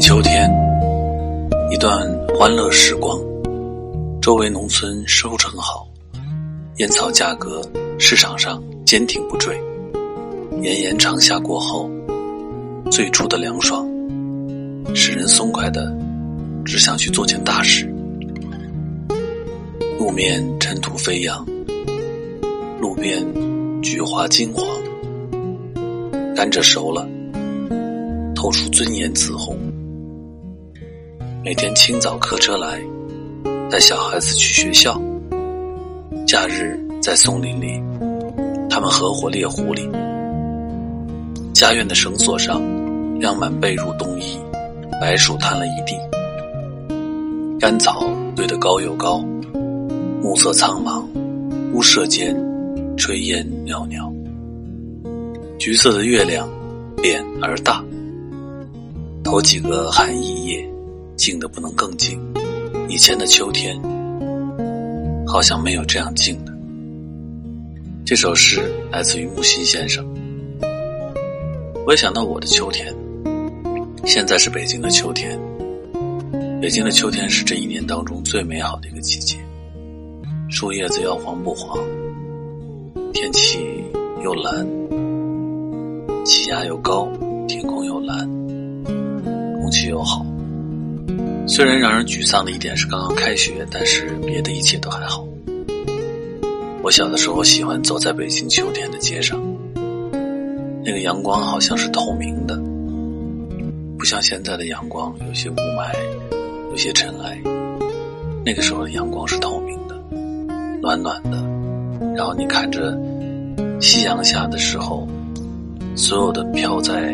秋天，一段欢乐时光。周围农村收成好，烟草价格市场上坚挺不坠。炎炎长夏过后，最初的凉爽，使人松快的只想去做件大事。路面尘土飞扬，路边菊花金黄，甘蔗熟了。透出尊严紫红。每天清早客车来，带小孩子去学校。假日在松林里，他们合伙猎狐狸。家院的绳索上晾满被褥冬衣，白薯摊了一地。干草堆得高又高，暮色苍茫，屋舍间炊烟袅袅。橘色的月亮，扁而大。头几个寒意夜，静的不能更静。以前的秋天，好像没有这样静的。这首诗来自于木心先生。我也想到我的秋天，现在是北京的秋天。北京的秋天是这一年当中最美好的一个季节，树叶子要黄不黄，天气又蓝，气压又高，天空又蓝。空气又好，虽然让人沮丧的一点是刚刚开学，但是别的一切都还好。我小的时候喜欢走在北京秋天的街上，那个阳光好像是透明的，不像现在的阳光有些雾霾，有些尘埃。那个时候的阳光是透明的，暖暖的，然后你看着夕阳下的时候，所有的飘在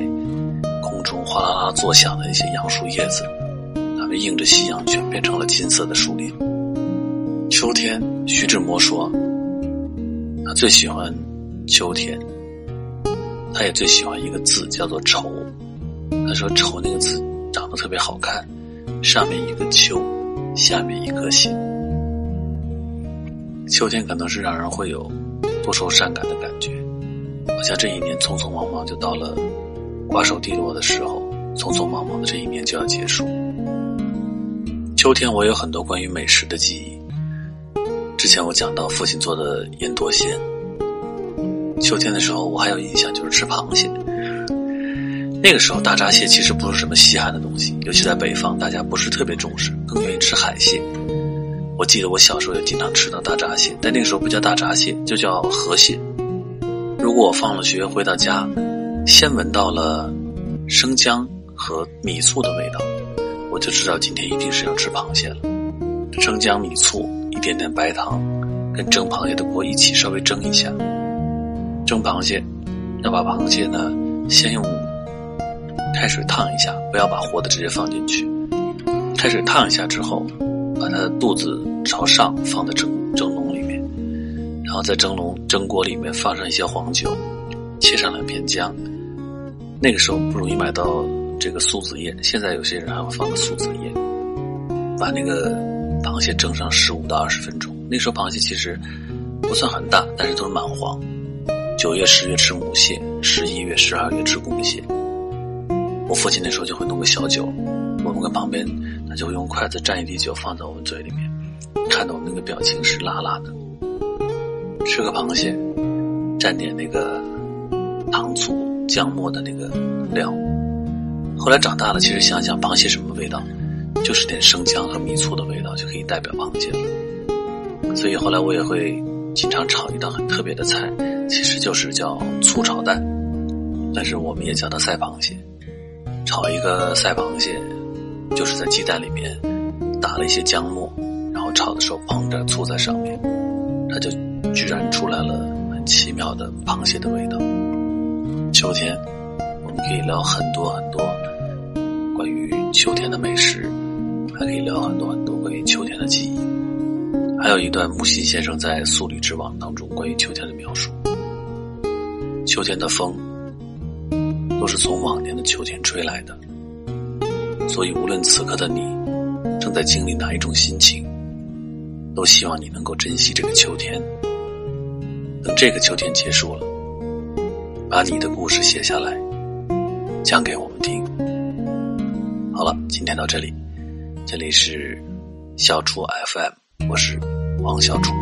空。中哗啦啦作响的那些杨树叶子，映着夕阳，全变成了金色的树林。秋天，徐志摩说，他最喜欢秋天，他也最喜欢一个字，叫做“愁”。他说：“愁”那个字长得特别好看，上面一个秋，下面一颗心。秋天可能是让人会有多愁善感的感觉，好像这一年匆匆忙忙就到了。瓜熟蒂落的时候，匆匆忙忙的这一年就要结束。秋天，我有很多关于美食的记忆。之前我讲到父亲做的腌多鲜。秋天的时候，我还有印象就是吃螃蟹。那个时候，大闸蟹其实不是什么稀罕的东西，尤其在北方，大家不是特别重视，更愿意吃海蟹。我记得我小时候也经常吃到大闸蟹，但那个时候不叫大闸蟹，就叫河蟹。如果我放了学回到家。先闻到了生姜和米醋的味道，我就知道今天一定是要吃螃蟹了。生姜、米醋，一点点白糖，跟蒸螃蟹的锅一起稍微蒸一下。蒸螃蟹，要把螃蟹呢先用开水烫一下，不要把活的直接放进去。开水烫一下之后，把它的肚子朝上放在蒸蒸笼里面，然后在蒸笼蒸锅里面放上一些黄酒，切上两片姜。那个时候不容易买到这个苏子叶，现在有些人还会放个苏子叶，把那个螃蟹蒸上十五到二十分钟。那时候螃蟹其实不算很大，但是都是蛮黄。九月、十月吃母蟹，十一月、十二月吃公蟹。我父亲那时候就会弄个小酒，我们跟旁边他就会用筷子蘸一滴酒放在我们嘴里面，看到我们那个表情是辣辣的。吃个螃蟹，蘸点那个糖醋。姜末的那个料，后来长大了，其实想想螃蟹什么味道，就是点生姜和米醋的味道就可以代表螃蟹了。所以后来我也会经常炒一道很特别的菜，其实就是叫醋炒蛋，但是我们也叫它赛螃蟹。炒一个赛螃蟹，就是在鸡蛋里面打了一些姜末，然后炒的时候碰着醋在上面，它就居然出来了很奇妙的螃蟹的味道。秋天，我们可以聊很多很多秋天的美食，还可以聊很多很多关于秋天的记忆。还有一段木心先生在《素履之网》当中关于秋天的描述：秋天的风都是从往年的秋天吹来的，所以无论此刻的你正在经历哪一种心情，都希望你能够珍惜这个秋天。等这个秋天结束了。把你的故事写下来，讲给我们听。好了，今天到这里，这里是小楚 FM，我是王小楚。